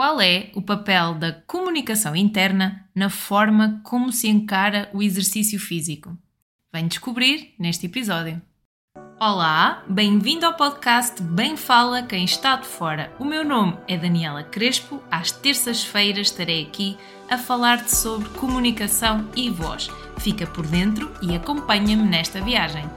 Qual é o papel da comunicação interna na forma como se encara o exercício físico? Vem descobrir neste episódio. Olá, bem-vindo ao podcast Bem Fala Quem Está de Fora. O meu nome é Daniela Crespo. Às terças-feiras estarei aqui a falar-te sobre comunicação e voz. Fica por dentro e acompanha-me nesta viagem.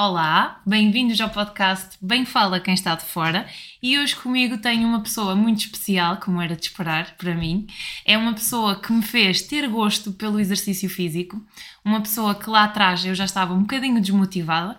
Olá, bem-vindos ao podcast Bem Fala Quem Está de Fora e hoje comigo tenho uma pessoa muito especial, como era de esperar para mim. É uma pessoa que me fez ter gosto pelo exercício físico, uma pessoa que lá atrás eu já estava um bocadinho desmotivada,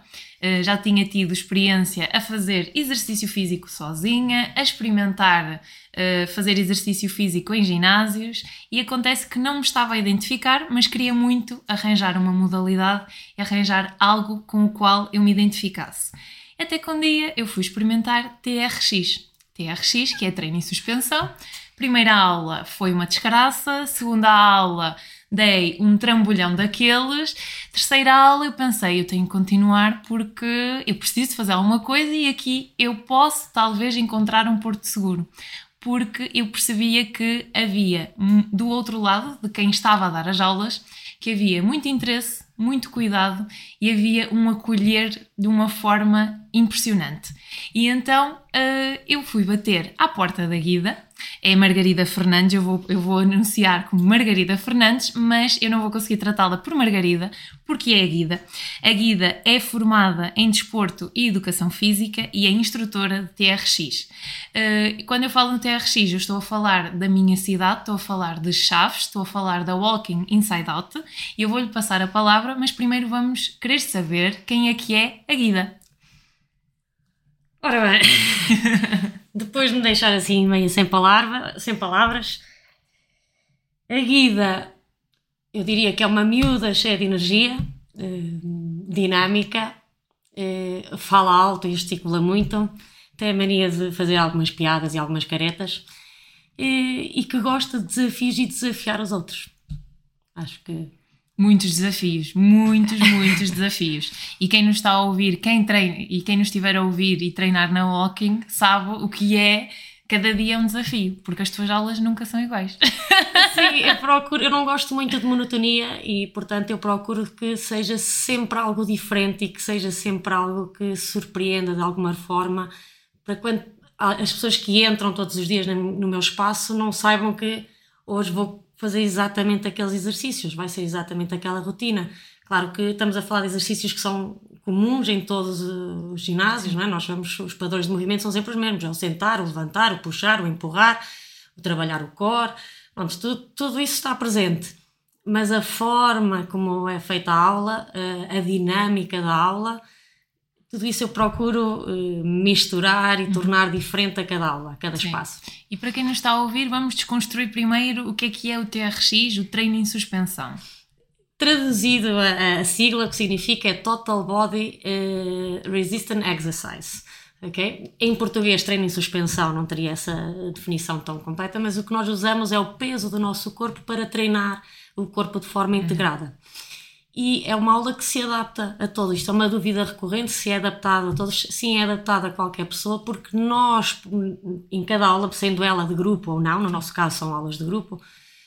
já tinha tido experiência a fazer exercício físico sozinha, a experimentar uh, fazer exercício físico em ginásios e acontece que não me estava a identificar, mas queria muito arranjar uma modalidade e arranjar algo com o qual eu me identificasse. Até que um dia eu fui experimentar TRX. TRX, que é treino em suspensão. Primeira aula foi uma desgraça, segunda aula dei um trambolhão daqueles. Terceira aula eu pensei, eu tenho que continuar porque eu preciso fazer alguma coisa e aqui eu posso talvez encontrar um porto seguro. Porque eu percebia que havia do outro lado, de quem estava a dar as aulas, que havia muito interesse, muito cuidado e havia um acolher de uma forma impressionante. E então uh, eu fui bater à porta da Guida, é Margarida Fernandes, eu vou, eu vou anunciar como Margarida Fernandes, mas eu não vou conseguir tratá-la por Margarida, porque é a Guida. A Guida é formada em Desporto e Educação Física e é instrutora de TRX. Uh, eh, quando eu falo no TRX, eu estou a falar da minha cidade, estou a falar de Chaves, estou a falar da Walking Inside Out, e eu vou-lhe passar a palavra, mas primeiro vamos querer saber quem é que é a Guida. Ora bem, depois de me deixar assim meio sem, palavra, sem palavras, a Guida, eu diria que é uma miúda cheia de energia, eh, dinâmica, eh, fala alto e gesticula muito, tem a mania de fazer algumas piadas e algumas caretas eh, e que gosta de desafios e desafiar os outros. Acho que muitos desafios, muitos, muitos desafios. E quem nos está a ouvir, quem treina e quem nos estiver a ouvir e treinar na walking, sabe o que é cada dia é um desafio, porque as tuas aulas nunca são iguais. Sim, eu procuro, eu não gosto muito de monotonia e, portanto, eu procuro que seja sempre algo diferente e que seja sempre algo que surpreenda de alguma forma, para quando as pessoas que entram todos os dias no meu espaço não saibam que hoje vou fazer exatamente aqueles exercícios, vai ser exatamente aquela rotina. Claro que estamos a falar de exercícios que são comuns em todos os ginásios, não é? Nós vemos, os padrões de movimento são sempre os mesmos: é o sentar, o levantar, o puxar, o empurrar, o trabalhar o core, Pronto, tudo, tudo isso está presente. Mas a forma como é feita a aula, a dinâmica da aula, tudo isso eu procuro uh, misturar e uhum. tornar diferente a cada aula, a cada Sim. espaço. E para quem nos está a ouvir, vamos desconstruir primeiro o que é que é o TRX, o treino em suspensão. Traduzido a, a sigla, que significa é Total Body uh, Resistant Exercise. Okay? Em português, treino em suspensão não teria essa definição tão completa, mas o que nós usamos é o peso do nosso corpo para treinar o corpo de forma uhum. integrada e é uma aula que se adapta a todos. Isto é uma dúvida recorrente, se é adaptada a todos. Sim, é adaptada a qualquer pessoa, porque nós, em cada aula, sendo ela de grupo ou não, no nosso caso são aulas de grupo,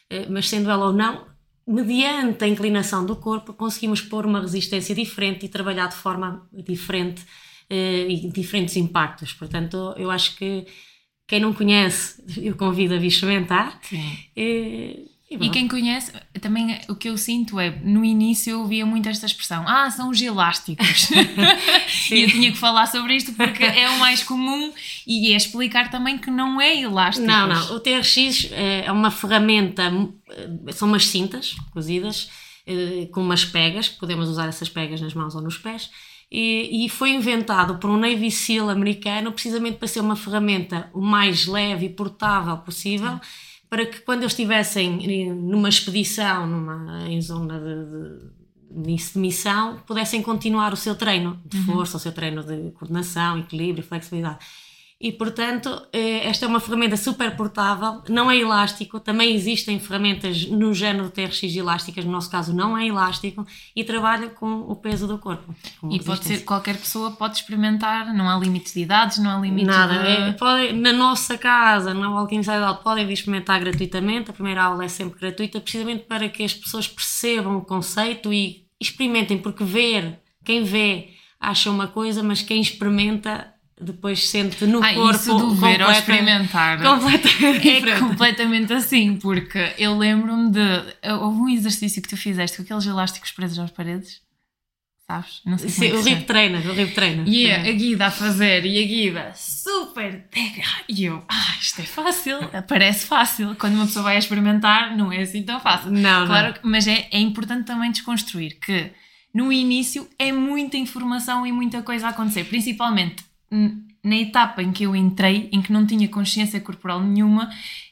eh, mas sendo ela ou não, mediante a inclinação do corpo, conseguimos pôr uma resistência diferente e trabalhar de forma diferente eh, e diferentes impactos. Portanto, eu acho que quem não conhece, eu convido a vir experimentar. Sim. Eh, e, e quem conhece, também o que eu sinto é, no início eu ouvia muito esta expressão, ah, são os elásticos. e eu tinha que falar sobre isto porque é o mais comum e é explicar também que não é elástico. Não, não, o TRX é, é uma ferramenta, eh, são umas cintas cozidas eh, com umas pegas, podemos usar essas pegas nas mãos ou nos pés, e, e, foi inventado por um Navy SEAL americano precisamente para ser uma ferramenta o mais leve e portável possível. Sim para que quando eles estivessem numa expedição, numa, em zona de, de, de missão, pudessem continuar o seu treino de uhum. força, o seu treino de coordenação, equilíbrio, flexibilidade. E, portanto, eh, esta é uma ferramenta super portável, não é elástico, também existem ferramentas no género TRX elásticas, no nosso caso não é elástico, e trabalha com o peso do corpo. E pode ser, qualquer pessoa pode experimentar, não há limites de idades, não há limites Nada, de... é, pode, na nossa casa, na Walking Inside podem experimentar gratuitamente, a primeira aula é sempre gratuita, precisamente para que as pessoas percebam o conceito e experimentem, porque ver, quem vê acha uma coisa, mas quem experimenta depois sente no ah, corpo isso do ver ou experimentar completamente é diferente. completamente assim porque eu lembro-me de houve um exercício que tu fizeste com aqueles elásticos presos às paredes sabes? não sei Sim, é o Rip Trainer o Rip Trainer e yeah, a Guida a fazer e a Guida super e eu ah isto é fácil parece fácil quando uma pessoa vai experimentar não é assim tão fácil não, claro não. mas é, é importante também desconstruir que no início é muita informação e muita coisa a acontecer principalmente na etapa em que eu entrei, em que não tinha consciência corporal nenhuma,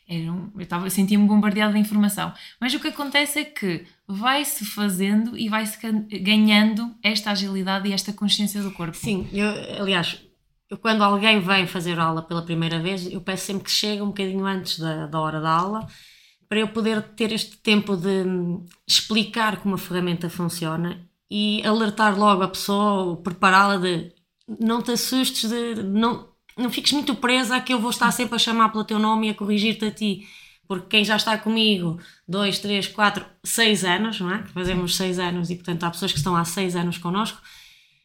um, eu estava sentia-me bombardeada de informação. Mas o que acontece é que vai-se fazendo e vai-se ganhando esta agilidade e esta consciência do corpo. Sim, eu, aliás, eu, quando alguém vem fazer aula pela primeira vez, eu peço sempre que chegue um bocadinho antes da, da hora da aula para eu poder ter este tempo de explicar como a ferramenta funciona e alertar logo a pessoa, prepará-la de não te assustes, de, não, não fiques muito presa a que eu vou estar sempre a chamar pelo teu nome e a corrigir-te a ti. Porque quem já está comigo dois, três, quatro, seis anos, não é? Fazemos seis anos e, portanto, há pessoas que estão há seis anos connosco,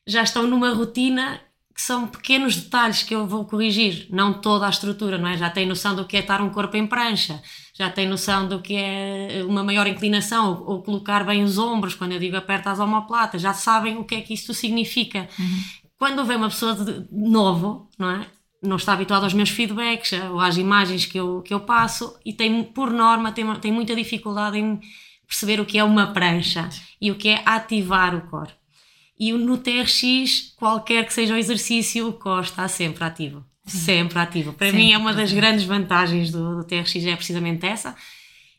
já estão numa rotina que são pequenos detalhes que eu vou corrigir, não toda a estrutura, não é? Já tem noção do que é estar um corpo em prancha, já tem noção do que é uma maior inclinação ou, colocar bem os ombros, quando eu digo aperta as omoplatas, já sabem o que é que isto significa. Uhum quando vem uma pessoa de novo, não é? Não está habituado aos meus feedbacks ou às imagens que eu, que eu passo e tem, por norma, tem, tem muita dificuldade em perceber o que é uma prancha e o que é ativar o core. E no TRX, qualquer que seja o exercício, o core está sempre ativo. Sempre ativo. Para Sim, mim é uma das grandes vantagens do, do TRX, é precisamente essa.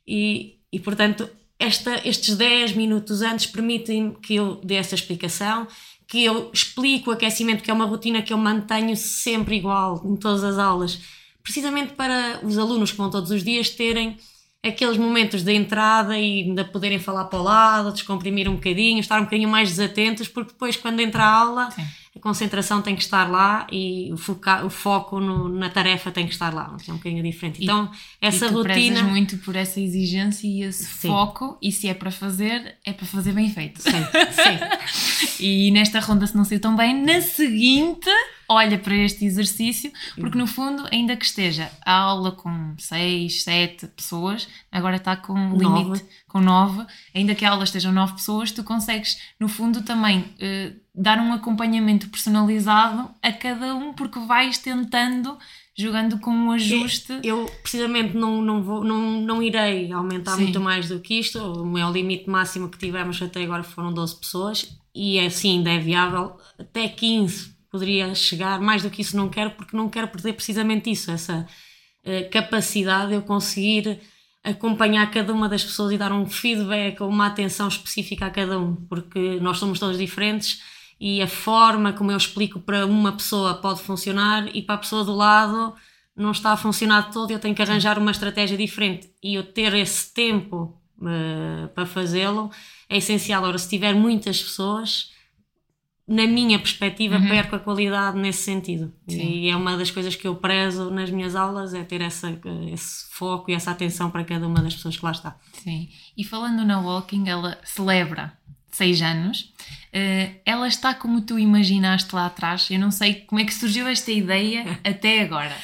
E, e portanto, esta, estes 10 minutos antes permitem que eu dê essa explicação, que eu explico o aquecimento, que é uma rotina que eu mantenho sempre igual em todas as aulas, precisamente para os alunos que vão todos os dias terem aqueles momentos de entrada e ainda poderem falar para o lado, descomprimir um bocadinho, estar um bocadinho mais desatentos, porque depois, quando entra a aula, Sim. A concentração tem que estar lá e o, foca, o foco no, na tarefa tem que estar lá, é um bocadinho diferente. Então, e, essa e tu rotina. muito por essa exigência e esse Sim. foco, e se é para fazer, é para fazer bem feito. Sim, Sim. e nesta ronda, se não sei tão bem, na seguinte olha para este exercício, porque no fundo, ainda que esteja a aula com 6, 7 pessoas, agora está com um limite com 9, ainda que a aula esteja 9 pessoas, tu consegues, no fundo, também uh, dar um acompanhamento personalizado a cada um, porque vais tentando jogando com um ajuste. Eu, precisamente não, não, vou, não, não irei aumentar Sim. muito mais do que isto. O meu limite máximo que tivemos até agora foram 12 pessoas e é sim, ainda é viável até 15 poderia chegar, mais do que isso não quero, porque não quero perder precisamente isso, essa uh, capacidade de eu conseguir acompanhar cada uma das pessoas e dar um feedback ou uma atenção específica a cada um, porque nós somos todos diferentes e a forma como eu explico para uma pessoa pode funcionar e para a pessoa do lado não está a funcionar todo, eu tenho que arranjar uma estratégia diferente e eu ter esse tempo uh, para fazê-lo é essencial. Ora, se tiver muitas pessoas, na minha perspectiva, uhum. perco a qualidade nesse sentido. Sim. E é uma das coisas que eu prezo nas minhas aulas, é ter essa, esse foco e essa atenção para cada uma das pessoas que lá está. Sim. E falando na Walking, ela celebra seis anos. Uh, ela está como tu imaginaste lá atrás. Eu não sei como é que surgiu esta ideia até agora.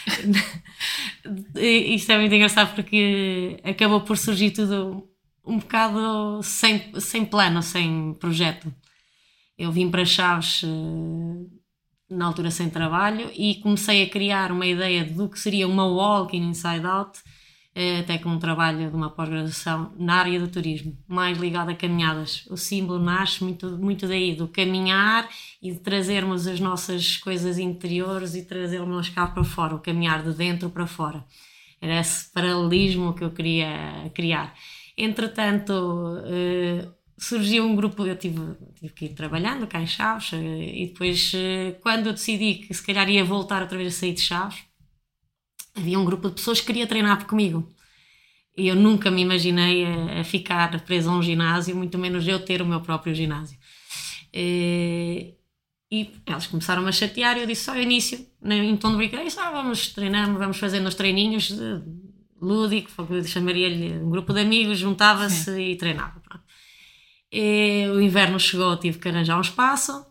Isto é muito engraçado porque acabou por surgir tudo um bocado sem, sem plano, sem projeto. Eu vim para Chaves uh, na altura sem trabalho e comecei a criar uma ideia do que seria uma walking inside out, até com um trabalho de uma pós-graduação na área do turismo, mais ligado a caminhadas. O símbolo nasce muito, muito daí, do caminhar e de trazermos as nossas coisas interiores e trazermos cá para fora, o caminhar de dentro para fora. Era esse paralelismo que eu queria criar. Entretanto, uh, surgiu um grupo, eu tive, tive que ir trabalhando cá em Chaves eh, e depois eh, quando eu decidi que se calhar ia voltar outra vez a sair de Chaves, havia um grupo de pessoas que queria treinar comigo. E eu nunca me imaginei a, a ficar presa a um ginásio, muito menos eu ter o meu próprio ginásio. E, e elas começaram a chatear e eu disse só ao início, em tom de brincadeira, ah, vamos treinar, vamos fazendo os treininhos lúdico, chamaria-lhe um grupo de amigos, juntava-se e treinava. E, o inverno chegou, tive que arranjar um espaço.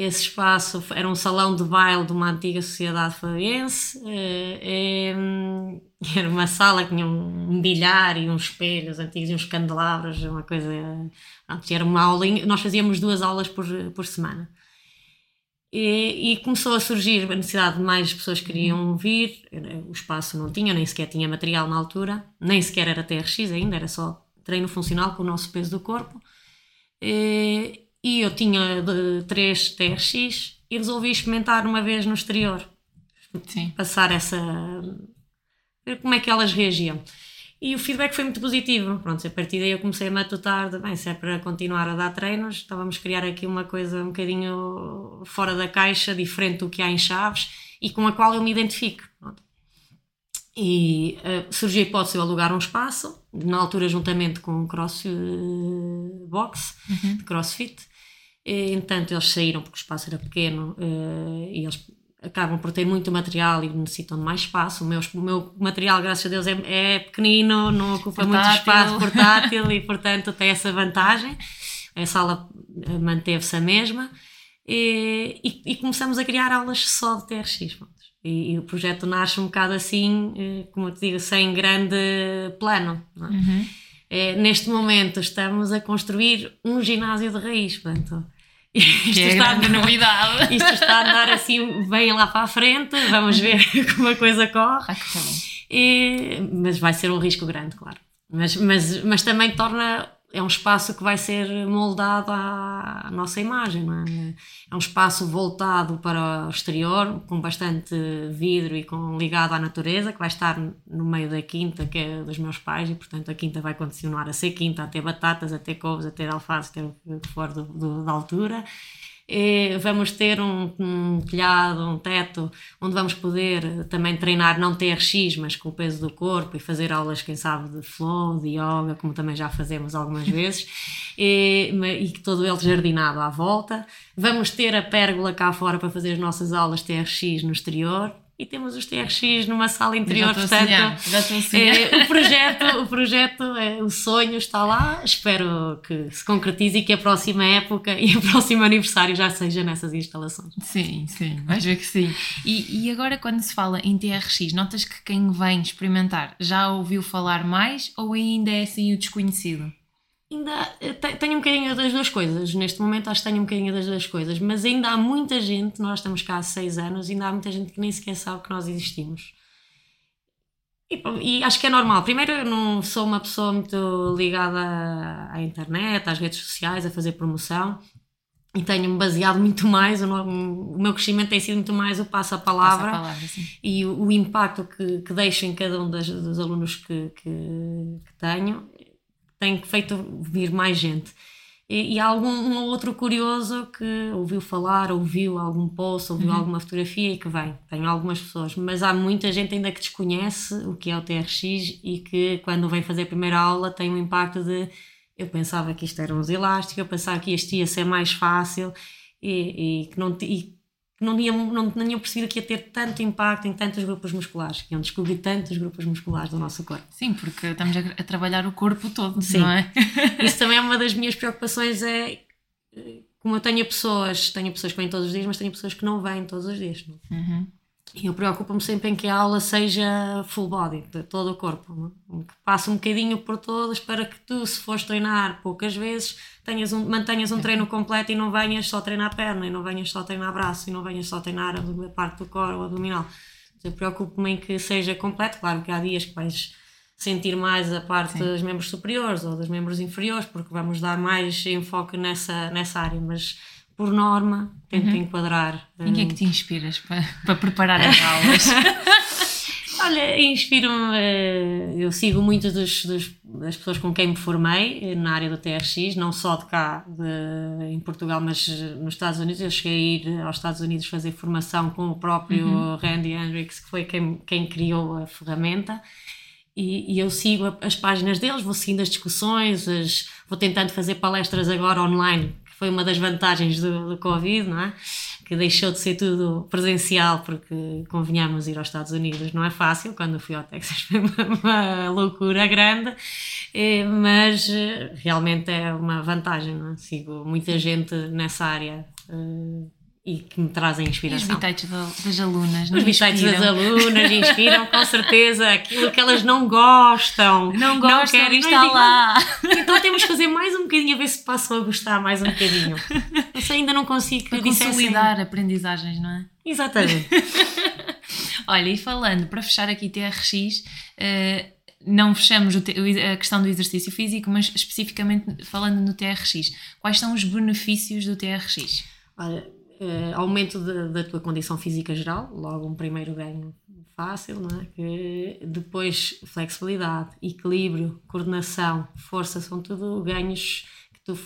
Esse espaço era um salão de baile de uma antiga sociedade fabiense. E, e, era uma sala que tinha um bilhar e uns espelhos antigos e uns candelabros, uma coisa. Era uma aulinha. Nós fazíamos duas aulas por, por semana. E, e, começou a surgir a necessidade de mais pessoas que queriam vir. O espaço não tinha, nem sequer tinha material na altura, nem sequer era TRX ainda, era só treino funcional com o nosso peso do corpo. E, e eu tinha de, três TRX e resolvi experimentar uma vez no exterior. Sim. Passar essa. ver como é que elas reagiam. E o feedback foi muito positivo. Pronto, a partir daí eu comecei a matutar de, bem, se é para continuar a dar treinos, estávamos a criar aqui uma coisa um bocadinho fora da caixa, diferente do que há em Chaves e com a qual eu me identifico. Pronto. E uh, surgiu a hipótese de alugar um espaço, na altura juntamente com um cross uh, box, uhum. de crossfit. E, entanto, eles saíram porque o espaço era pequeno uh, e eles acabam por ter muito material e necessitam de mais espaço. O meu, o meu material, graças a Deus, é, é pequenino, não ocupa portátil. muito espaço, portátil e, portanto, tem essa vantagem. A sala eh, manteve-se a mesma e, e, e, começamos a criar aulas só de TRX. E, e, o projeto nasce um bocado assim, eh, como eu te digo, sem grande plano. É? Uhum. É, neste momento estamos a construir um ginásio de raiz, portanto isto é está, grande novidade. Isto está a andar assim bem lá para a frente, vamos ver como a coisa corre. E, mas vai ser um risco grande, claro. Mas, mas, mas também torna é um espaço que vai ser moldado à, nossa imagem, é? É um espaço voltado para o exterior, com bastante vidro e com ligado à natureza, que vai estar no meio da quinta, que é dos meus pais, e portanto a quinta vai continuar a ser quinta, a ter batatas, a ter couves, a ter alface, a ter o que for do, do, da altura. E vamos ter um, um telhado, um teto, onde vamos poder também treinar, não TRX, mas com o peso do corpo e fazer aulas, quem sabe, de flow, de yoga, como também já fazemos algumas vezes, e, e todo ele jardinado à volta. Vamos ter a pérgola cá fora para fazer as nossas aulas TRX no exterior, e temos os TRX numa sala interior, portanto, é, o projeto, o projeto, é, o sonho está lá, espero que se concretize e que a próxima época e o próximo aniversário já seja nessas instalações. Sim, sim, vais ver que sim. E, e agora quando se fala em TRX, notas que quem vem experimentar já ouviu falar mais ou ainda é assim o desconhecido? Ainda eh, tenho um bocadinho das duas coisas. Neste momento acho que tenho um bocadinho das duas coisas, mas ainda há muita gente, nós estamos cá há seis anos, ainda há muita gente que nem sequer sabe que nós existimos. E, e, acho que é normal. Primeiro, eu não sou uma pessoa muito ligada à internet, às redes sociais, a fazer promoção. E tenho-me baseado muito mais, o, meu crescimento tem sido muito mais o passo-a-palavra passo e o, o, impacto que, que deixo em cada um das, dos alunos que, que, que tenho tem feito vir mais gente. E, e há algum um outro curioso que ouviu falar, ouviu algum post, ouviu uhum. alguma fotografia e que vem. Tenho algumas pessoas, mas há muita gente ainda que desconhece o que é o TRX e que quando vem fazer a primeira aula tem um impacto de eu pensava que isto eram uns elásticos, eu pensava que isto ia ser mais fácil e, e que não e não, ia, não, não tinham percebido que ia ter tanto impacto em tantos grupos musculares, que iam descobrir tantos grupos musculares do nosso corpo. Sim, porque estamos a, a trabalhar o corpo todo, Sim. não é? Isso também é uma das minhas preocupações, é como eu tenho pessoas, tenho pessoas que vêm todos os dias, mas tenho pessoas que não vêm todos os dias. Não? É? Uhum. E eu preocupo-me sempre em que a aula seja full body, de todo o corpo, é? que passe um bocadinho por todas para que tu, se fores treinar poucas vezes, tenhas um, mantenhas um treino completo e não venhas só treinar a perna, e não venhas só treinar braço, e não venhas só treinar a parte do core ou abdominal. Eu preocupo-me em que seja completo. Claro que há dias que vais sentir mais a parte Sim. dos membros superiores ou dos membros inferiores, porque vamos dar mais enfoque nessa, nessa área, mas por norma, tento uhum. enquadrar. Em que é que te inspiras para, para preparar as aulas? Olha, inspiro-me, uh, eu sigo muitas das pessoas com quem me formei na área do TRX, não só de cá, de, em Portugal, mas nos Estados Unidos. Eu cheguei a ir aos Estados Unidos fazer formação com o próprio uhum. Randy Hendricks, que foi quem, quem criou a ferramenta. E, e, eu sigo as páginas deles, vou seguindo as discussões, as, vou tentando fazer palestras agora online, que foi uma das vantagens do, do Covid, não é? Que deixou de ser tudo presencial, porque convenhamos ir aos Estados Unidos não é fácil. Quando fui ao Texas foi uma, loucura grande, eh, mas eh, realmente é uma vantagem, é? Sigo muita gente nessa área eh, e que me trazem inspiração. E os bitites das alunas, Os bitites das alunas inspiram com certeza aquilo que elas não gostam. Não gostam, não querem estar lá. Então temos que fazer mais um bocadinho a ver se passam a gostar mais um bocadinho. Isso ainda não consigo Para consolidar aprendizagens, não é? Exatamente. Olha, e falando, para fechar aqui TRX, uh, eh, não fechamos a questão do exercício físico, mas especificamente falando no TRX, quais são os benefícios do TRX? Olha, uh, aumento de, da tua condição física geral, logo um primeiro ganho fácil, não é? Que depois flexibilidade, equilíbrio, coordenação, força, são tudo ganhos que tu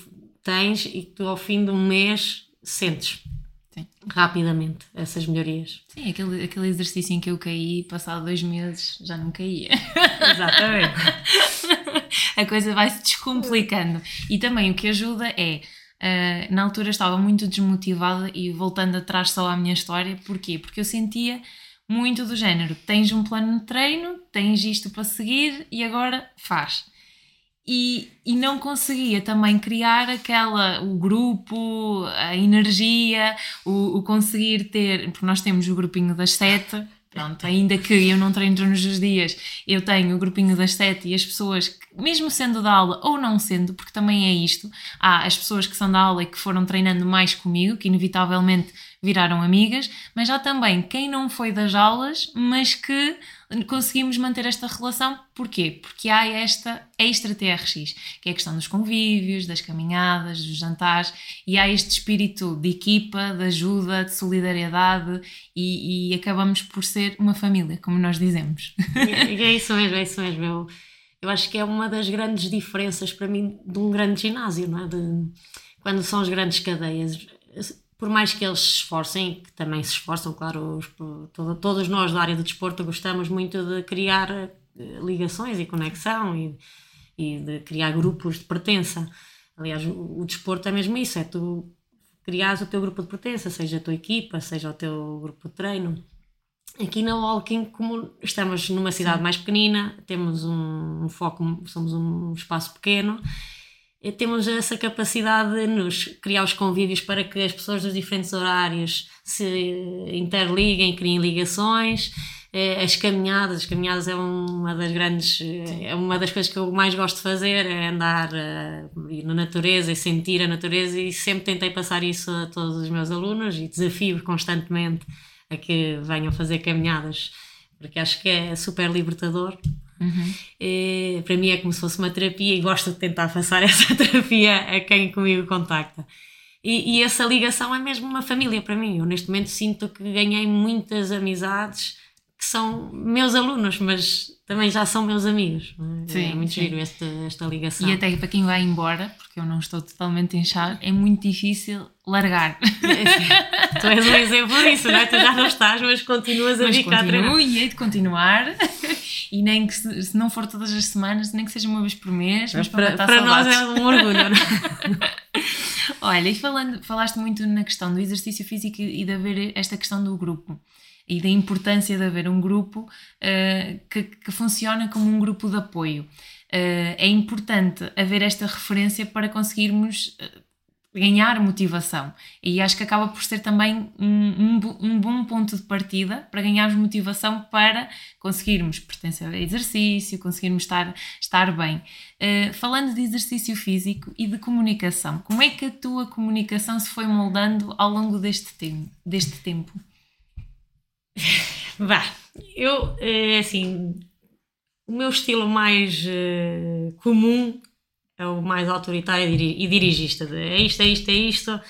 tens e que tu ao fim de um mês sentes. Sim. Rapidamente, essas melhorias. Sim, aquele, aquele exercício em que eu caí, passado dois meses, já não caía. Exatamente. a coisa vai se descomplicando. E também o que ajuda é Uh, na altura estava muito desmotivada e voltando atrás só à minha história, porquê? Porque eu sentia muito do género: tens um plano de treino, tens isto para seguir e agora faz. E, e não conseguia também criar aquela, o grupo, a energia, o, o conseguir ter, porque nós temos o grupinho das sete, Pronto, ainda que eu não treino todos os dias, eu tenho o grupinho das sete e as pessoas, mesmo sendo da aula ou não sendo, porque também é isto, há as pessoas que são da aula e que foram treinando mais comigo, que inevitavelmente viraram amigas, mas há também quem não foi das aulas, mas que conseguimos manter esta relação. Porquê? Porque há esta extra TRX, que é a questão dos convívios, das caminhadas, dos jantares, e há este espírito de equipa, de ajuda, de solidariedade, e, e acabamos por ser uma família, como nós dizemos. É, é isso mesmo, é isso mesmo. Eu, eu acho que é uma das grandes diferenças para mim de um grande ginásio, não é? De, quando são as grandes cadeias por mais que eles se esforcem, que também se esforçam, claro, os, todo, todos nós da área do desporto gostamos muito de criar eh, ligações e conexão e, e de criar grupos de pertença. Aliás, o, o, desporto é mesmo isso, é tu criares o teu grupo de pertença, seja a tua equipa, seja o teu grupo de treino. Aqui na Walking, como estamos numa cidade mais pequenina, temos um, um foco, somos um espaço pequeno, temos essa capacidade de nos criar os convívios para que as pessoas dos diferentes horários se interliguem, criem ligações. Eh, as caminhadas, as caminhadas é uma das grandes, eh, é uma das coisas que eu mais gosto de fazer, é andar uh, na natureza e sentir a natureza e sempre tentei passar isso a todos os meus alunos e desafio constantemente a que venham fazer caminhadas, porque acho que é super libertador Uhum. É, para mim é como se fosse uma terapia e gosto de tentar passar essa terapia a quem comigo contacta. E, e, essa ligação é mesmo uma família para mim. Eu neste momento sinto que ganhei muitas amizades que são meus alunos, mas também já são meus amigos. É? Sim, é muito sim. giro esta, esta ligação. E até para quem vai embora, porque eu não estou totalmente inchado, é muito difícil largar. tu és um exemplo disso, não é? Tu já não estás, mas continuas a ficar treinar. e hei de continuar. E nem que se, se, não for todas as semanas, nem que seja uma vez por mês. Mas, para, para nós é um orgulho. É? Olha, e falando, falaste muito na questão do exercício físico e de haver esta questão do grupo e da importância de haver um grupo uh, que, que funciona como um grupo de apoio. Uh, é importante haver esta referência para conseguirmos uh, ganhar motivação. E acho que acaba por ser também um, um, um, bom ponto de partida para ganharmos motivação para conseguirmos pertencer a exercício, conseguirmos estar, estar bem. Uh, falando de exercício físico e de comunicação, como é que a tua comunicação se foi moldando ao longo deste tempo? Deste tempo? Vá, eu, eh, assim, o meu estilo mais uh, comum é o mais autoritário e dirigista. É isto, é isto, é isto. Isto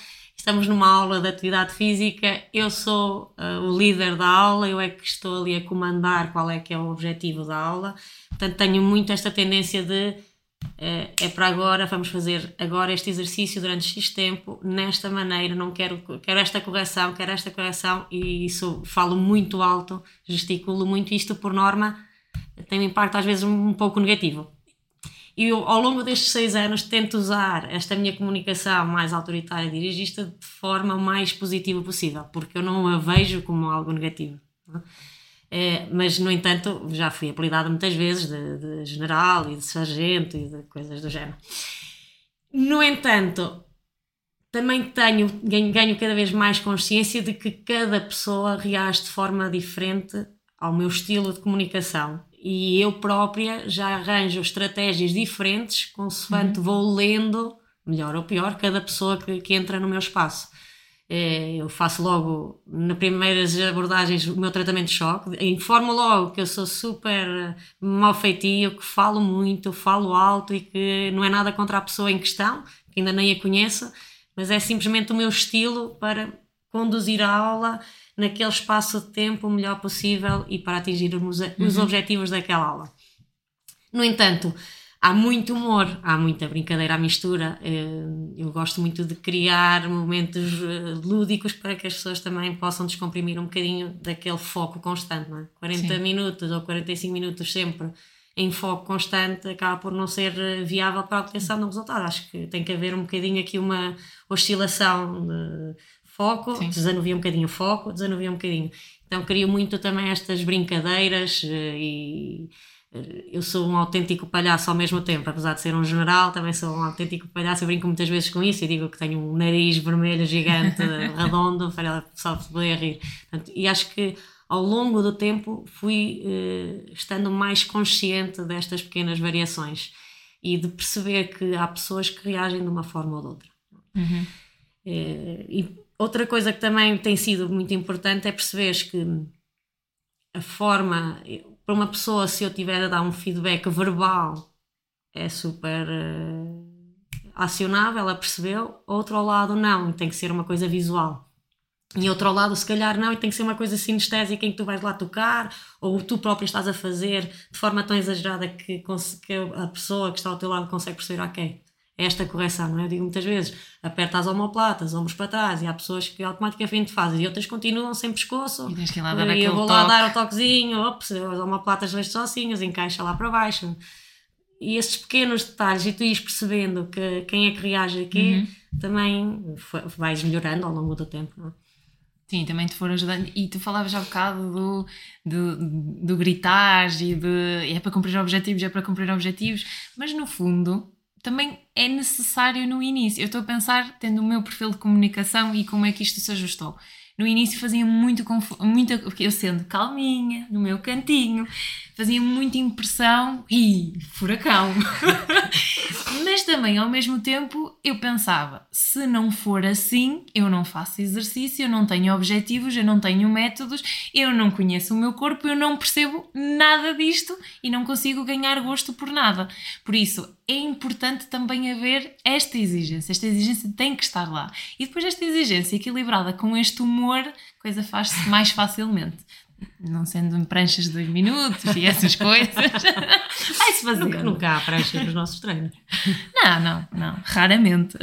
estamos numa aula de atividade física, eu sou uh, o líder da aula, eu é que estou ali a comandar qual é que é o objetivo da aula. Portanto, tenho muito esta tendência de é, é para agora, vamos fazer agora este exercício durante X tempo, nesta maneira, não quero, quero esta correção, quero esta correção, e isso falo muito alto, gesticulo muito, isto por norma tem um impacto às vezes um pouco negativo. E eu, ao longo destes seis anos, tento usar esta minha comunicação mais autoritária e dirigista de forma mais positiva possível, porque eu não a vejo como algo negativo. É, mas, no entanto, já fui apelidada muitas vezes de, de, general e de sargento e de coisas do género. No entanto, também tenho, ganho, ganho cada vez mais consciência de que cada pessoa reage de forma diferente ao meu estilo de comunicação. E eu própria já arranjo estratégias diferentes consoante uhum. vou lendo, melhor ou pior, cada pessoa que, que entra no meu espaço. É, eu faço logo, nas primeiras abordagens, o meu tratamento de choque, informo logo que eu sou super mal feitio, que falo muito, falo alto e que não é nada contra a pessoa em questão, que ainda nem a conheço, mas é simplesmente o meu estilo para conduzir a aula naquele espaço de tempo o melhor possível e para atingir os, os uhum. objetivos daquela aula. No entanto, há muito humor, há muita brincadeira à mistura. Eh, eu gosto muito de criar momentos eh, lúdicos para que as pessoas também possam descomprimir um bocadinho daquele foco constante. Não é? 40 Sim. minutos ou 45 minutos sempre em foco constante acaba por não ser eh, viável para a obtenção do resultado. Acho que tem que haver um bocadinho aqui uma oscilação de foco, Sim. desanuvia um bocadinho o foco, desanuvia um bocadinho. Então queria muito também estas brincadeiras e eu sou um autêntico palhaço ao mesmo tempo, apesar de ser um general, também sou um autêntico palhaço. Eu brinco muitas vezes com isso e digo que tenho um nariz vermelho gigante, redondo, para o pessoal poder rir. Portanto, e acho que ao longo do tempo fui eh, estando mais consciente destas pequenas variações e de perceber que há pessoas que reagem de uma forma ou de outra. Uhum. Eh, e outra coisa que também tem sido muito importante é perceber que a forma para uma pessoa, se eu tiver a dar um feedback verbal, é super uh, acionável, ela percebeu. Outro lado, não, tem que ser uma coisa visual. E outro lado, se calhar não, e tem que ser uma coisa sinestésica em que tu vais lá tocar, ou tu próprio estás a fazer de forma tão exagerada que, que a pessoa que está ao teu lado consegue perceber, ok, esta correção, não é? Eu digo muitas vezes, aperta as omoplatas, ombros para trás, e há pessoas que automaticamente fazem, e outras continuam sem pescoço. E que lá dar e eu vou toque. lá dar o toquezinho, ops, as omoplatas deixo sozinhas, encaixa lá para baixo. E esses pequenos detalhes, e tu ires percebendo que quem é que reage aqui, uhum. também vais melhorando ao longo do tempo, não é? Sim, também te foram ajudando. E tu falavas já um bocado do, do, do gritar e de é para cumprir objetivos, é para cumprir objetivos, mas no fundo também é necessário no início. Eu estou a pensar, tendo o meu perfil de comunicação e como é que isto se ajustou. No início fazia muito muita eu sendo calminha no meu cantinho, fazia muita impressão e furacão. Mas também ao mesmo tempo eu pensava, se não for assim, eu não faço exercício, eu não tenho objetivos, eu não tenho métodos, eu não conheço o meu corpo, eu não percebo nada disto e não consigo ganhar gosto por nada. Por isso, é importante também haver esta exigência. Esta exigência tem que estar lá. E depois esta exigência equilibrada com este humor, a coisa faz-se mais facilmente. Não sendo pranchas de dois minutos e essas coisas. Vai-se fazer. Nunca, nunca há pranchas nos nossos treinos. Não, não, não. Raramente.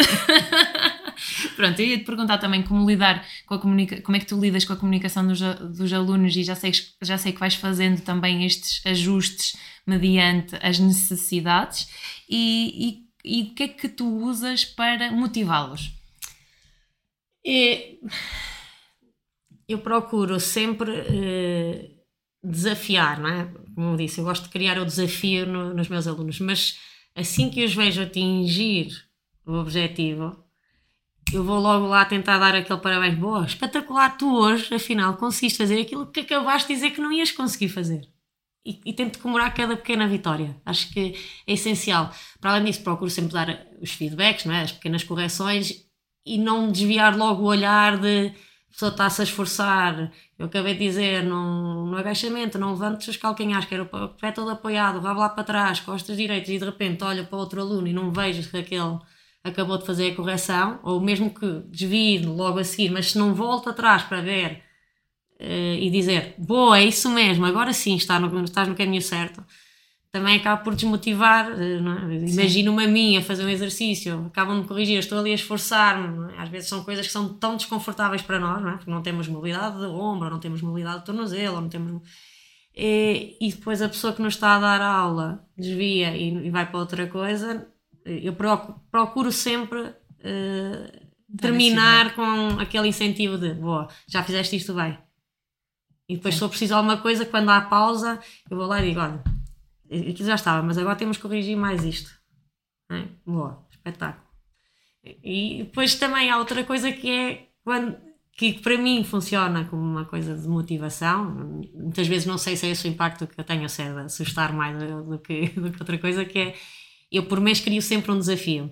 Pronto, eu ia te perguntar também como lidar com a comunica como é que tu lidas com a comunicação dos, dos alunos e já sei, já sei que vais fazendo também estes ajustes mediante as necessidades e, e, e o que é que tu usas para motivá-los? eu procuro sempre uh, desafiar, não é? Como disse, eu gosto de criar o desafio no, nos meus alunos, mas assim que os vejo atingir o objetivo, eu vou logo lá tentar dar aquele parabéns. Boa, espetacular, tu hoje, afinal, conseguiste fazer aquilo que acabaste de dizer que não ias conseguir fazer e, e tento comemorar cada pequena vitória. Acho que é essencial. Para além disso, procuro sempre dar os feedbacks, não é? as pequenas correções e não desviar logo o olhar de a pessoa está-se a esforçar. Eu acabei de dizer no, no agachamento, não levantes os calcanhares, quero o pé todo apoiado, vá lá para trás, costas direitas e de repente olho para outro aluno e não vejo que aquele acabou de fazer a correção, ou mesmo que desvie logo a seguir, mas se não volta atrás para ver uh, e dizer boa, é isso mesmo, agora sim está no, estás no caminho certo, também acaba por desmotivar. Uh, é? Imagino-me a mim a fazer um exercício, acabam de me corrigir, estou ali a esforçar-me. É? Às vezes são coisas que são tão desconfortáveis para nós, não é? porque não temos mobilidade de ombro, não temos mobilidade de tornozelo, não temos. E, e, depois a pessoa que nos está a dar a aula desvia e, e vai para outra coisa. Eu procuro, sempre uh, terminar com aquele incentivo de boa, já fizeste isto bem. E depois, se eu preciso de alguma coisa, quando há pausa, eu vou lá e digo: olha, aquilo já estava, mas agora temos que corrigir mais isto. É? Boa, espetáculo. E depois também há outra coisa que é quando que para mim funciona como uma coisa de motivação. Muitas vezes não sei se é esse o impacto que eu tenho, se é de assustar mais do que, do que outra coisa, que é eu por mês crio sempre um desafio.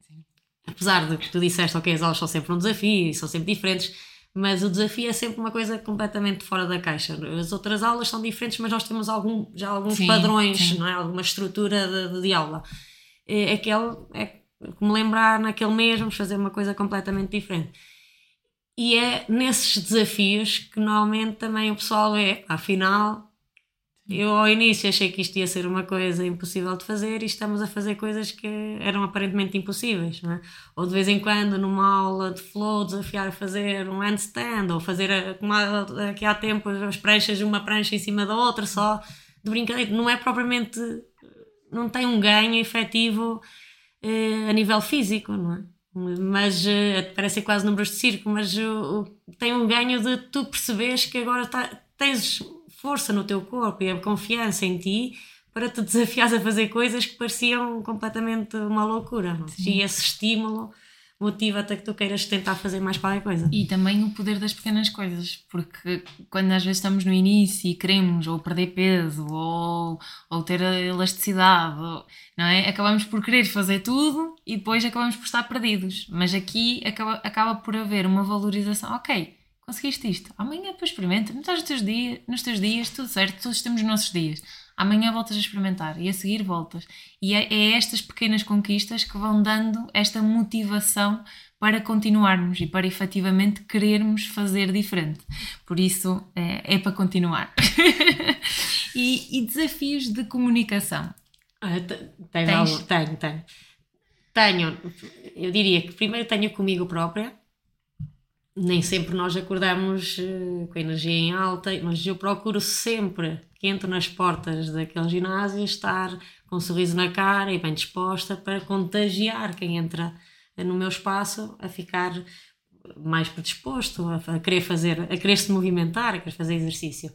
Sim. Apesar de que tu disseste, ok, as aulas são sempre um desafio e são sempre diferentes, mas o desafio é sempre uma coisa completamente fora da caixa. As outras aulas são diferentes, mas nós temos algum, já alguns sim, padrões, sim. Não é? alguma estrutura de, de aula. É, aquele, é como lembrar naquele mês, vamos fazer uma coisa completamente diferente. E é nesses desafios que normalmente também o pessoal é, afinal, eu ao início achei que isto ia ser uma coisa impossível de fazer e estamos a fazer coisas que eram aparentemente impossíveis, não é? Ou de vez em quando, numa aula de flow, desafiar a fazer um handstand ou fazer, como aqui há tempo, as pranchas, uma prancha em cima da outra, só de brincadeira. Não é propriamente. não tem um ganho efetivo eh, a nível físico, não é? Mas eh, parece quase números de circo, mas uh, tem um ganho de tu perceberes que agora tá, tens força no teu corpo e a confiança em ti para te desafiares a fazer coisas que pareciam completamente uma loucura. E esse estímulo motiva-te a que tu queiras tentar fazer mais qualquer coisa. E também o poder das pequenas coisas, porque quando às vezes estamos no início e queremos ou perder peso ou, ou ter elasticidade, ou, não é? Acabamos por querer fazer tudo e depois acabamos por estar perdidos. Mas aqui acaba, acaba por haver uma valorização. Ok, conseguiste isto, amanhã depois experimenta, não estás nos teus, dias, nos teus dias, tudo certo, todos temos os nossos dias. Amanhã voltas a experimentar e a seguir voltas. E é, é estas pequenas conquistas que vão dando esta motivação para continuarmos e para efetivamente querermos fazer diferente. Por isso é, é para continuar. e, e, desafios de comunicação? Ah, tenho, tenho, tenho. Tenho, eu diria que primeiro tenho comigo própria nem sempre nós acordamos uh, com a energia em alta, mas eu procuro sempre que entro nas portas daquele ginásio estar com um sorriso na cara e bem disposta para contagiar quem entra no meu espaço a ficar mais predisposto, a querer fazer, a querer se movimentar, a querer fazer exercício.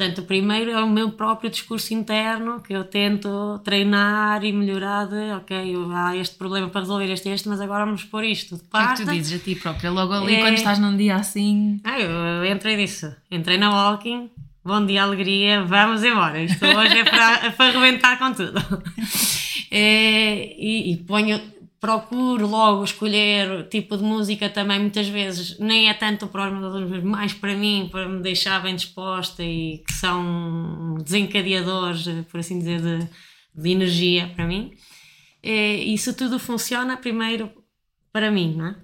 Portanto, o primeiro é o meu próprio discurso interno que eu tento treinar e melhorar de, ok, há este problema para resolver, este este, mas agora vamos pôr isto de parte. O que é que tu dizes a ti própria? Logo ali, é... quando estás num dia assim... Ah, eu entrei nisso. Entrei na walking, bom dia, alegria, vamos embora. Isto hoje é para, para arrebentar com tudo. É, e, e ponho procuro logo escolher tipo de música também muitas vezes nem é tanto para os meus mais para mim para me deixar bem disposta e que são desencadeadores por assim dizer de, de energia para mim é, isso tudo funciona primeiro para mim não é?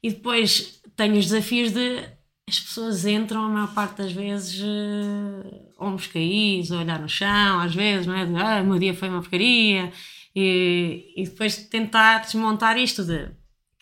e depois tenho os desafios de as pessoas entram a maior parte das vezes uh, ombros caídos, olhar no chão às vezes, não é? De, ah, meu dia foi uma porcaria e, e depois tentar desmontar isto de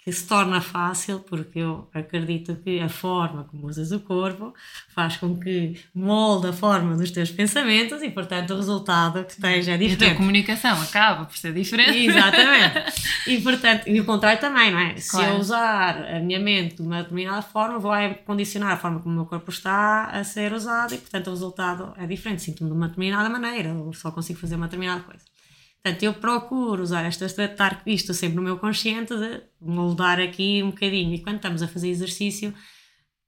que se torna fácil, porque eu acredito que a forma como usas o corpo faz com que molde a forma dos teus pensamentos e, portanto, o resultado que tens é diferente. E a tua comunicação acaba por ser diferente. Exatamente. E, portanto, e o contrário também, não é? Claro. Se eu usar a minha mente de uma determinada forma, vai condicionar a forma como o meu corpo está a ser usado e, portanto, o resultado é diferente. Sinto-me de uma determinada maneira, ou só consigo fazer uma determinada coisa. Portanto, eu procuro usar esta, tratar isto sempre no meu consciente de moldar aqui um bocadinho. E quando estamos a fazer exercício,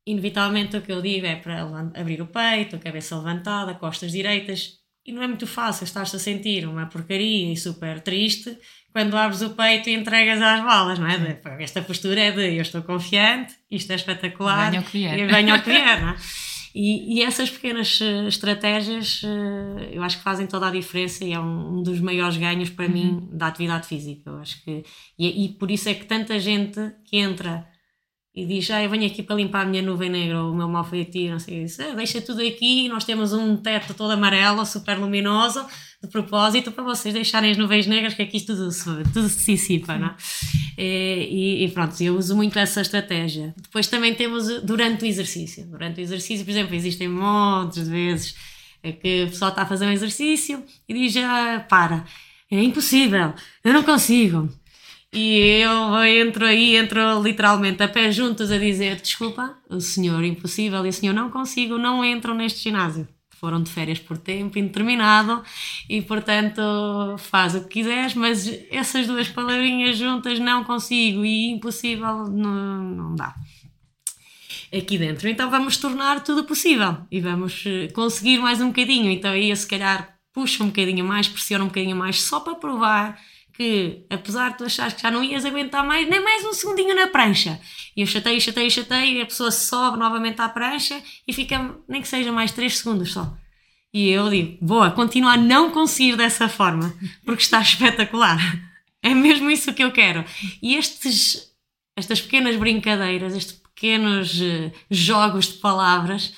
inevitavelmente o que eu digo é para abrir o peito, a cabeça levantada, costas direitas. E não é muito fácil estar-se a sentir uma porcaria e super triste quando abres o peito e entregas às balas, não é? Esta postura é de eu estou confiante, isto é espetacular venho ao que vier. e venho ao que vier, não é? E, e, essas pequenas uh, estratégias uh, eu acho que fazem toda a diferença e é um, dos maiores ganhos para uhum. mim da atividade física. Eu acho que, e, e, por isso é que tanta gente que entra e diz: Ah, eu venho aqui para limpar a minha nuvem negra ou o meu mal feitio, não sei isso. Ah, deixa tudo aqui, nós temos um teto todo amarelo, super luminoso, de propósito, para vocês deixarem as nuvens negras, que aqui tudo, tudo se dissipa, não é? E, e, pronto, eu uso muito essa estratégia. Depois também temos durante o exercício. Durante o exercício, por exemplo, existem montes de vezes é que o pessoal está a fazer um exercício e diz: ah, para, é impossível, eu não consigo e eu entro aí, entro literalmente a pé juntos a dizer: desculpa, o senhor impossível e o senhor não consigo, não entram neste ginásio. Foram de férias por tempo indeterminado e, portanto, faz o que quiseres, mas essas duas palavrinhas juntas, não consigo e impossível, não, não dá aqui dentro. Então vamos tornar tudo possível e vamos eh, conseguir mais um bocadinho. Então aí, se calhar, puxa um bocadinho mais, pressiona um bocadinho mais, só para provar que, apesar de tu achares que já não ias aguentar mais, nem mais um segundinho na prancha, e eu chatei, chatei, chatei, e a pessoa sobe novamente à prancha e fica, nem que seja mais 3 segundos só. E eu digo, boa, continua a não conseguir dessa forma, porque está espetacular. É mesmo isso que eu quero. E estes, estas pequenas brincadeiras, estes pequenos uh, jogos de palavras,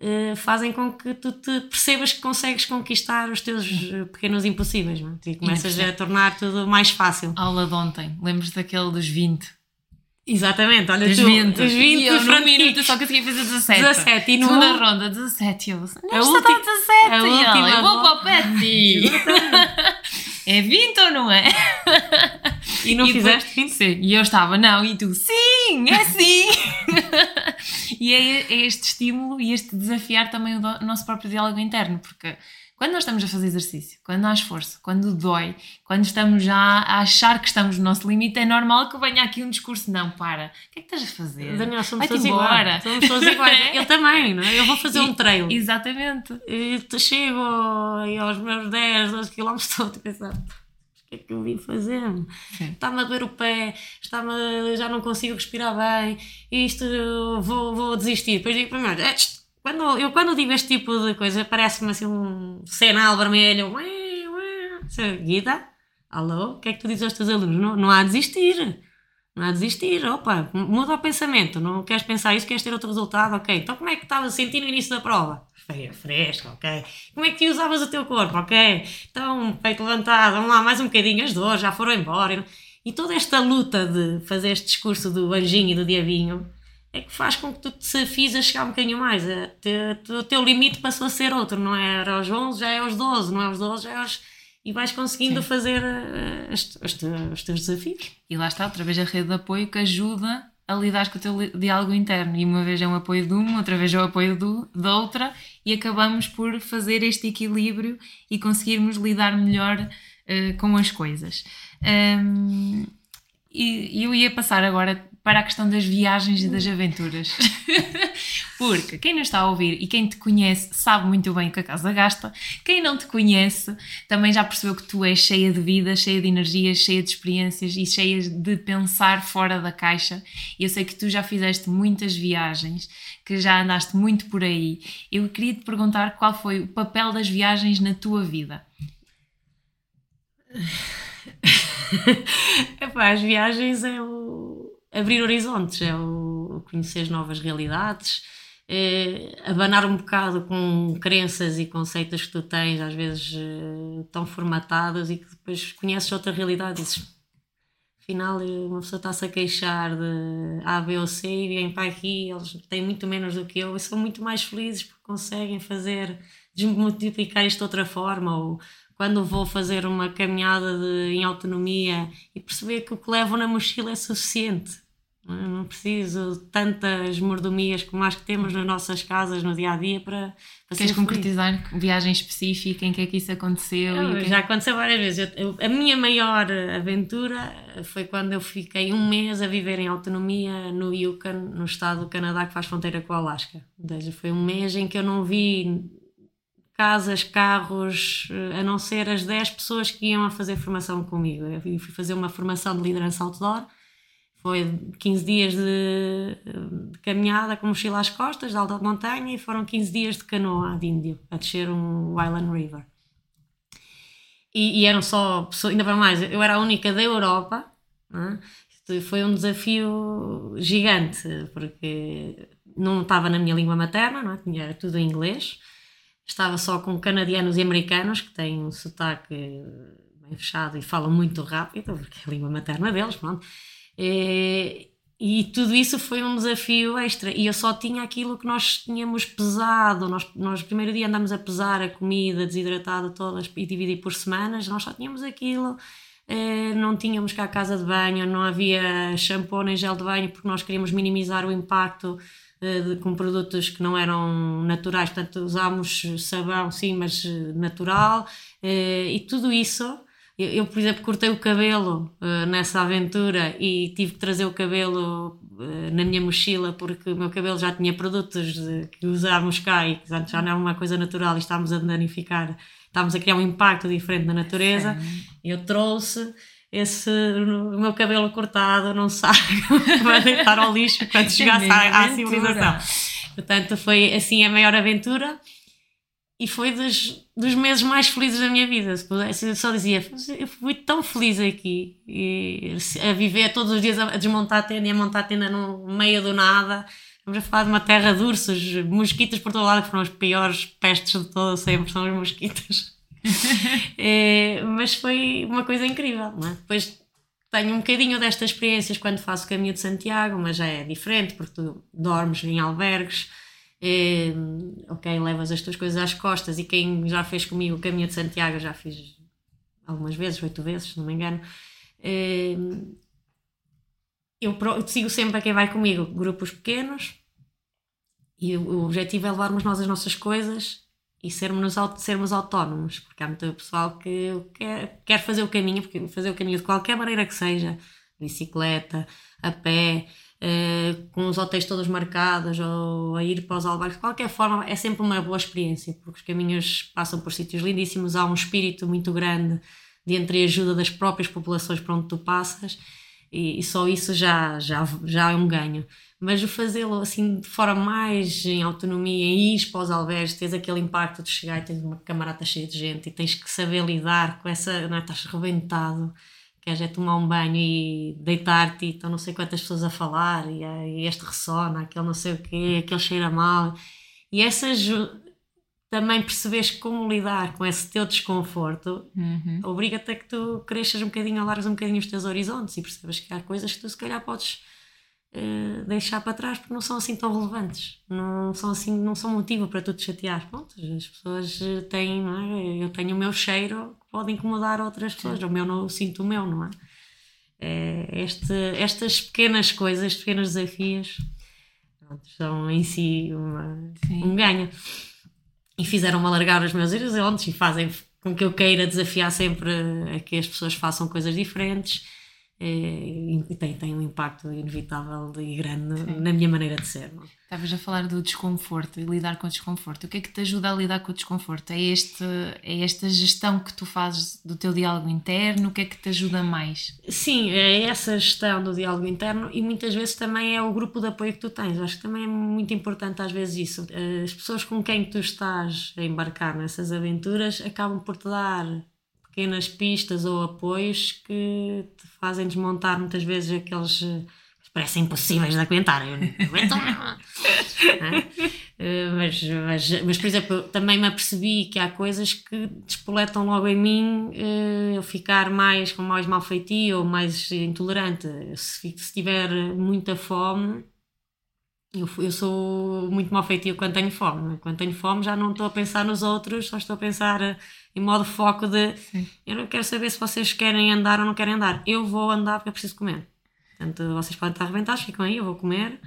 eh, fazem com que tu te percebas que consegues conquistar os teus eh, pequenos impossíveis é? e começas a tornar tudo mais fácil. Aula de ontem, lembras daquele dos 20? Exatamente, olha dos tu, 20. Os 20 e eu num minuto só conseguia fazer 17. 17 e no Segunda ronda, 17. Eu, não, está 17. A e última ela, eu vou para o pet. é 20 ou não é? E não e fizeste 20? Sim. E eu estava, não, e tu, sim, é sim. e é, é, este estímulo e este desafiar também o, do, o nosso próprio diálogo interno, porque quando nós estamos a fazer exercício, quando há esforço, quando dói, quando estamos já a achar que estamos no nosso limite, é normal que venha aqui um discurso: não, para, o que é que estás a fazer? Daniel, somos todos iguais. Somos todos iguais. Eu também, não é? Eu vou fazer um treino. Exatamente. E chego aos meus 10, 12 km, estou a pensar que é que eu vim fazer? Está-me a doer o pé, está-me, já não consigo respirar bem, isto vou, vou desistir. Depois digo para mim, é, quando, eu quando digo este tipo de coisa, parece-me assim um sinal vermelho. Guida, alô, o que é que tu dizes aos teus alunos? Não, não há a desistir. Não há a desistir, opa, muda o pensamento, não queres pensar isso, queres ter outro resultado, ok. Então como é que estavas a sentir no início da prova? feia, fresca, ok? Como é que usavas o teu corpo, ok? Então, peito levantado, vamos lá, mais um bocadinho, as dores já foram embora. E toda esta luta de fazer este discurso do anjinho e do diabinho é que faz com que tu te desafies a chegar um bocadinho mais. O teu limite passou a ser outro, não é aos 11, já é aos 12, não é aos 12, já é aos e vais conseguindo Sim. fazer uh, os, os, os, teus desafios. E lá está, outra vez a rede de apoio que ajuda a lidar com o teu diálogo interno. E uma vez é um apoio de uma, outra vez é o um apoio do, de outra, e acabamos por fazer este equilíbrio e conseguirmos lidar melhor uh, com as coisas. Um, e eu ia passar agora para a questão das viagens e das aventuras. Porque quem não está a ouvir e quem te conhece sabe muito bem o que a casa gasta. Quem não te conhece também já percebeu que tu és cheia de vida, cheia de energias, cheia de experiências e cheia de pensar fora da caixa. E eu sei que tu já fizeste muitas viagens, que já andaste muito por aí. Eu queria te perguntar qual foi o papel das viagens na tua vida. Epá, as viagens é o abrir horizontes, é o conhecer novas realidades, é abanar um bocado com crenças e conceitos que tu tens, às vezes eh, tão formatados, e que depois conheces outra realidade e dizes, afinal uma pessoa está-se a queixar de A, B ou C e vem para aqui, eles têm muito menos do que eu e são muito mais felizes porque conseguem fazer, desmultiplicar isto de outra forma ou quando vou fazer uma caminhada de, em autonomia e perceber que o que levo na mochila é suficiente não preciso tantas mordomias como as que temos nas nossas casas no dia a dia para, para Queres concretizar feliz. viagem específica em que é que isso aconteceu? Eu, que... Já aconteceu várias vezes. Eu, a minha maior aventura foi quando eu fiquei um mês a viver em autonomia no Yukon, no estado do Canadá que faz fronteira com o Alasca. Ou seja, foi um mês em que eu não vi casas, carros, a não ser as 10 pessoas que iam a fazer formação comigo. Eu fui fazer uma formação de liderança outdoor foi 15 dias de, de, caminhada com mochila às costas, de alta montanha, e foram 15 dias de canoa de índio, a descer um Island River. E, e eram só pessoas, ainda para mais, eu era a única da Europa, é? foi um desafio gigante, porque não estava na minha língua materna, é? Era tudo em inglês, estava só com canadianos e americanos que têm um sotaque bem fechado e falam muito rápido, porque é a língua materna deles, pronto. E, e tudo isso foi um desafio extra. E eu só tinha aquilo que nós tínhamos pesado. Nós, nós primeiro dia andámos a pesar a comida desidratada todas e dividir por semanas. Nós só tínhamos aquilo. Eh, não tínhamos cá a casa de banho, não havia shampoo nem gel de banho, porque nós queríamos minimizar o impacto eh, de, com produtos que não eram naturais. Portanto, usámos sabão, sim, mas natural. E tudo isso eu, eu, por exemplo, cortei o cabelo uh, nessa aventura e tive que trazer o cabelo uh, na minha mochila porque o meu cabelo já tinha produtos de, que usávamos cá e que já não era uma coisa natural e estávamos a danificar, estávamos a criar um impacto diferente na natureza. Sim. Eu trouxe esse o meu cabelo cortado não sabe vai deitar ao lixo quando chegasse à, à civilização. Portanto, foi assim a maior aventura e foi dos, dos meses mais felizes da minha vida. Se pudesse, eu só dizia, eu fui tão feliz aqui, e, a viver todos os dias a desmontar a tenda e a montar a tenda no meio do nada. Vamos a falar de uma terra de ursos, mosquitos por todo lado, que foram os piores pestes de todas, sempre são os mosquitos. é, mas foi uma coisa incrível, não é? Depois tenho um bocadinho destas experiências quando faço o caminho de Santiago, mas já é diferente, porque tu dormes em albergues, ok, levas as tuas coisas às costas e quem já fez comigo o caminho de Santiago, já fiz algumas vezes, oito vezes, se não me engano. É, eu sigo sempre a quem vai comigo, grupos pequenos, e o, objetivo é levarmos nós as nossas coisas e sermos, sermos autónomos, porque há muito pessoal que quer, quer fazer o caminho, fazer o caminho de qualquer maneira que seja, bicicleta, a pé, uh, com os hotéis todos marcados ou a ir para os albergues, de qualquer forma é sempre uma boa experiência, porque os caminhos passam por sítios lindíssimos, há um espírito muito grande de entreajuda das próprias populações para onde tu passas e, e só isso já, já, já é um ganho. Mas o fazê-lo assim de forma mais em autonomia, em ir para os albergues, tens aquele impacto de chegar e tens uma camarada cheia de gente e tens que saber lidar com essa, não é? estás rebentado queres é tomar um banho e deitar-te e estão não sei quantas pessoas a falar e, e este ressona, aquele não sei o quê, aquele cheira mal. E essas também percebes como lidar com esse teu desconforto uhum. obriga-te a que tu cresças um bocadinho, alargas um bocadinho os teus horizontes e percebes que há coisas que tu se calhar podes uh, deixar para trás porque não são assim tão relevantes, não são assim, não são motivo para tu te chatear. Pronto, as pessoas têm, é? eu tenho o meu cheiro pode incomodar outras pessoas. Sim. O meu não sinto o meu, não é? é este, estas pequenas coisas, pequenos desafios, pronto, são em si uma, um ganho. E fizeram-me alargar os meus horizontes e fazem com que eu queira desafiar sempre a que as pessoas façam coisas diferentes é, e tem, tem um impacto inevitável e grande Sim. na minha maneira de ser. Não? É? Estavas a falar do desconforto e lidar com o desconforto. O que é que te ajuda a lidar com o desconforto? É, este, é esta gestão que tu fazes do teu diálogo interno? O que é que te ajuda mais? Sim, é essa gestão do diálogo interno e muitas vezes também é o grupo de apoio que tu tens. Acho que também é muito importante às vezes isso. As pessoas com quem tu estás a embarcar nessas aventuras acabam por te dar pequenas pistas ou apoios que te fazem desmontar muitas vezes aqueles que parecem impossíveis de aguentar. Eu não aguento. Eh, mas, mas, mas, por exemplo, também me apercebi que há coisas que despoletam logo em mim eh, eu ficar mais com mais mal feitio ou mais intolerante. Se, se tiver muita fome, eu, eu sou muito mal feitio quando tenho fome. Quando tenho fome já não estou a pensar nos outros, só estou a pensar em modo foco de Sim. eu não quero saber se vocês querem andar ou não querem andar. Eu vou andar porque eu preciso comer. Portanto, vocês podem estar arrebentados, ficam aí, eu vou comer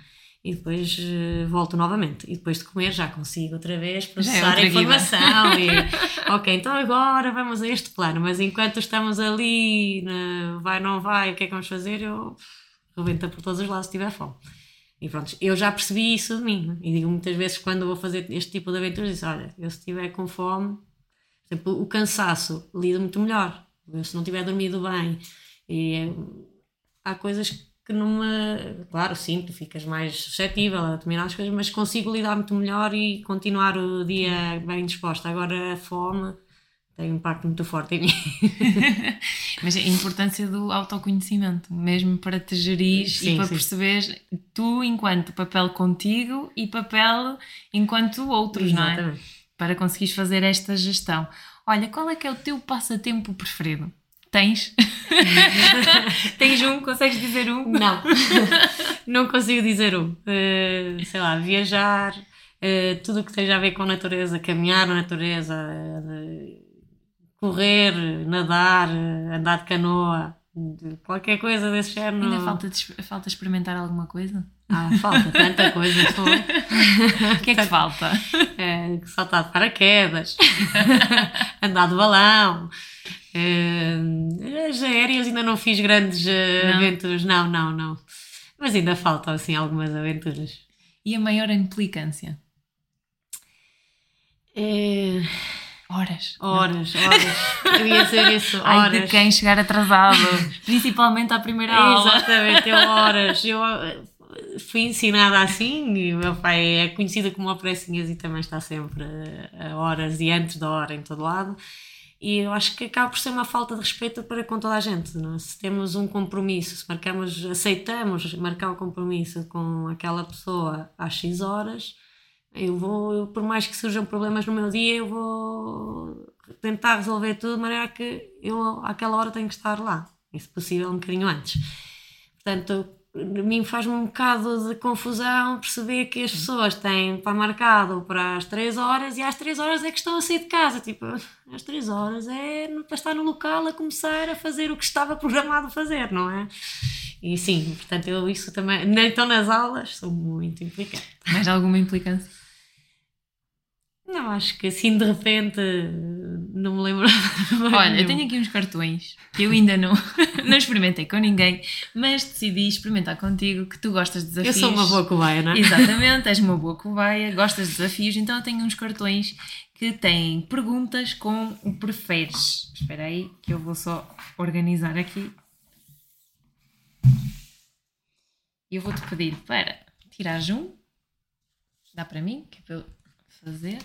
e depois uh, volto novamente. E depois de comer já consigo outra vez é processar é a informação e ok, então agora vamos a este plano. Mas enquanto estamos ali, na, vai, não vai, o que é que vamos fazer? Eu rebenta por todos os lados se tiver fome. E pronto, eu já percebi isso de mim. E digo muitas vezes quando vou fazer este tipo de aventuras, digo, olha, eu se estiver com fome, exemplo, o cansaço lido muito melhor. Eu, se não tiver dormido bem, e, há coisas que numa. Claro, sim, tu ficas mais suscetível a determinadas coisas, mas consigo lidar muito melhor e continuar o dia bem disposta. Agora a fome tem um impacto muito forte em mim. mas a importância do autoconhecimento, mesmo para te gerir e para perceber tu enquanto papel contigo e papel enquanto outros, Exatamente. não é? Para conseguires fazer esta gestão. Olha, qual é que é o teu passatempo preferido? Tens? Tens um? Consegues dizer um? Não, não consigo dizer um. Uh, sei lá, viajar, uh, tudo o que tenha a ver com a natureza, caminhar na natureza, uh, correr, nadar, andar de canoa, qualquer coisa desse género. Ainda falta, falta experimentar alguma coisa? Ah, falta tanta coisa. O que é que falta? É, saltar de paraquedas, andar de balão. Uh, as aéreas ainda não fiz grandes uh, não. aventuras, não, não, não. Mas ainda faltam assim algumas aventuras. E a maior implicância? É... Horas. Horas, não. horas. Eu ia dizer isso, horas. Ai, de quem chegar atrasado, principalmente à primeira aula. Exatamente, eu horas. Eu fui ensinada assim e o meu pai é conhecido como uma pressinhas e também está sempre a horas e antes da hora em todo lado. E eu acho que acaba por ser uma falta de respeito para com toda a gente. Não? É? Se temos um compromisso, se marcamos, aceitamos marcar o um compromisso com aquela pessoa às X horas, eu vou, eu, por mais que surjam problemas no meu dia, eu vou tentar resolver tudo de maneira que eu àquela hora tenho que estar lá. E se possível um bocadinho antes. Portanto, a mim faz-me um bocado de confusão perceber que as pessoas têm para marcado para as 3 horas e às 3 horas é que estão a sair de casa. Tipo, às 3 horas é para estar no local a começar a fazer o que estava programado fazer, não é? E sim, portanto, eu isso também. Então nas aulas sou muito implicante. Mais alguma implicância? Não, acho que assim de repente não me lembro. Olha, nenhum. eu tenho aqui uns cartões que eu ainda não, não experimentei com ninguém, mas decidi experimentar contigo que tu gostas de desafios. Eu sou uma boa cobaia, não é? Exatamente, és uma boa cobaia, gostas de desafios, então eu tenho uns cartões que têm perguntas com o preferes. Espera aí que eu vou só organizar aqui. E eu vou-te pedir para tirares um. Dá para mim, que é para eu fazer.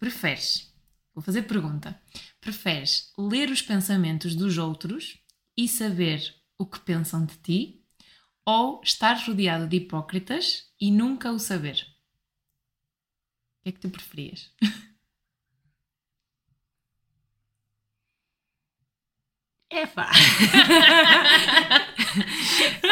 Preferes, vou fazer pergunta, preferes ler os pensamentos dos outros e saber o que pensam de ti ou estar rodeado de hipócritas e nunca o saber? O que é que tu preferias? Epá!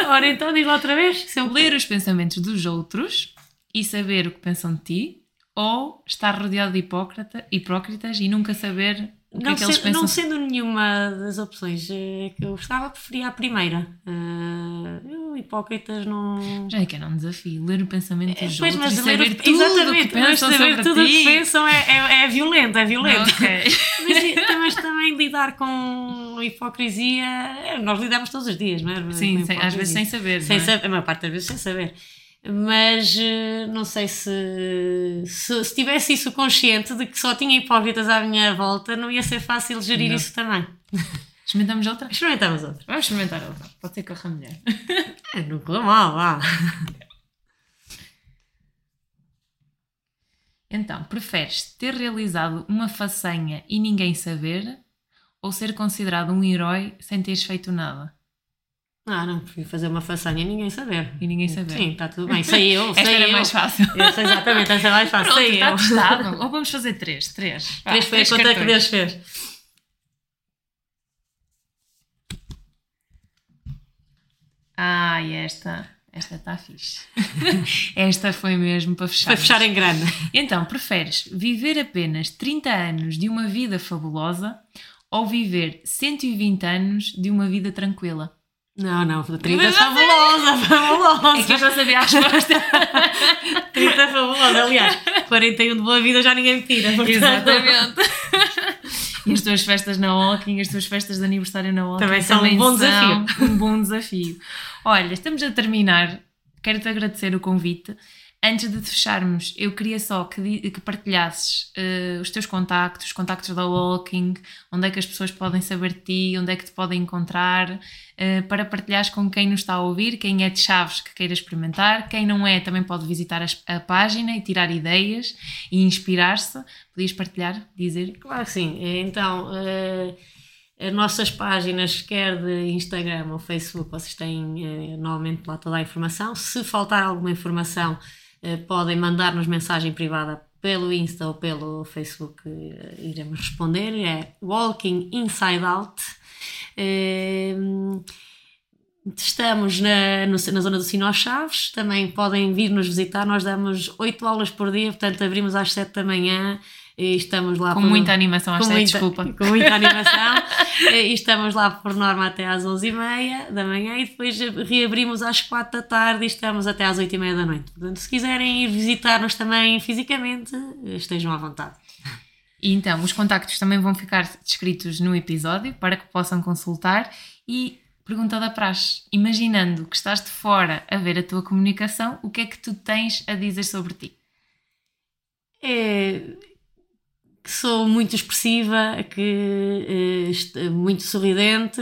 Ora então lá outra vez. Ler os pensamentos dos outros e saber o que pensam de ti ou estar rodeado de hipócrita, hipócritas e nunca saber o que não é que eles pensam. Não sendo nenhuma das opções é que eu gostava, preferia a primeira. Uh, hipócritas não. Já é que era um desafio, ler o pensamento dos pois, outros mas e saber tudo exatamente, que pensam mas saber tudo o que pensam é, é, é violento, é violento. Okay. mas, mas, também lidar com hipocrisia, é, nós lidamos todos os dias, não é? Sim, sem, às vezes sem saber. Sem é? saber, a maior parte das vezes sem saber mas eh, não sei se, se, se, tivesse isso consciente de que só tinha hipócritas à minha volta, não ia ser fácil gerir não. isso também. Experimentamos outra? Experimentamos outra. Vamos experimentar outra. Pode ser que corra melhor. É, não corra mal, vá. Então, preferes ter realizado uma façanha e ninguém saber ou ser considerado um herói sem teres feito nada? Ah, não, prefiro fazer uma façanha e ninguém saber. E ninguém saber. Sim, está tudo bem. Sei eu, sei esta era eu. mais fácil. Sei exatamente, esta é mais fácil. Pronto, sei está eu. testado. Ou vamos fazer três. Três. Três foi a conta que Deus fez. Ah, e esta. Esta está fixe. esta foi mesmo para fechar. Para fechar em grande. Então, preferes viver apenas 30 anos de uma vida fabulosa ou viver 120 anos de uma vida tranquila? Não, não, 30 é fabulosa, fabulosa. É que eu já sabia a resposta. 30 é fabulosa, aliás, 41 de boa vida já ninguém me tira. Portanto. Exatamente. E as tuas festas na Walking, as tuas festas de aniversário na Walking também são também um bom desafio. Um bom desafio. Olha, estamos a terminar. Quero-te agradecer o convite. Antes de fecharmos, eu queria só que, que partilhasses uh, os teus contactos, os contactos da Walking, onde é que as pessoas podem saber de ti, onde é que te podem encontrar, uh, para partilhares com quem nos está a ouvir, quem é de Chaves que queira experimentar, quem não é também pode visitar a, a página e tirar ideias e inspirar-se. Podias partilhar, dizer? Claro que sim. Então. Uh as nossas páginas, quer de Instagram ou Facebook, vocês têm eh, normalmente lá toda a informação. Se faltar alguma informação, eh, podem mandar-nos mensagem privada pelo Insta ou pelo Facebook, eh, iremos responder. É Walking Inside Out. Estamos na, na zona do Sino Chaves, também podem vir nos visitar. Nós damos 8 aulas por dia, portanto, abrimos às 7 da manhã e estamos lá com por, muita animação, às 7, muita, desculpa. Com muita animação, e estamos lá por norma até às 11h30 da manhã e depois reabrimos às 4 da tarde e estamos até às 8h30 da noite. Portanto, se quiserem ir visitar-nos também fisicamente, estejam à vontade. E então, os contactos também vão ficar descritos no episódio para que possam consultar e Pergunta da praxe. Imaginando que estás de fora a ver a tua comunicação, o que é que tu tens a dizer sobre ti? É que sou muito expressiva, que é, muito sorridente,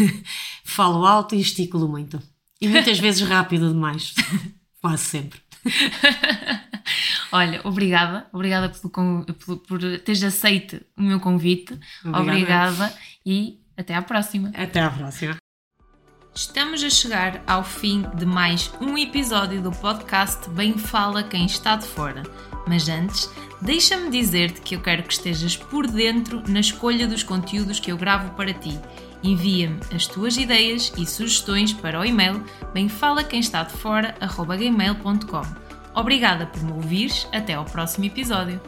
falo alto e gesticulo muito. E muitas vezes rápido demais. Quase sempre. Olha, obrigada, obrigada por, por, por teres aceito o meu convite. Obrigada. obrigada e até à próxima. Até à próxima. Estamos a chegar ao fim de mais um episódio do podcast Bem Fala Quem Está de Fora. Mas antes, deixa-me dizer-te que eu quero que estejas por dentro na escolha dos conteúdos que eu gravo para ti. Envia-me as tuas ideias e sugestões para o e-mail bemfalaquemestadefora.gmail.com Obrigada por me ouvires, até ao próximo episódio.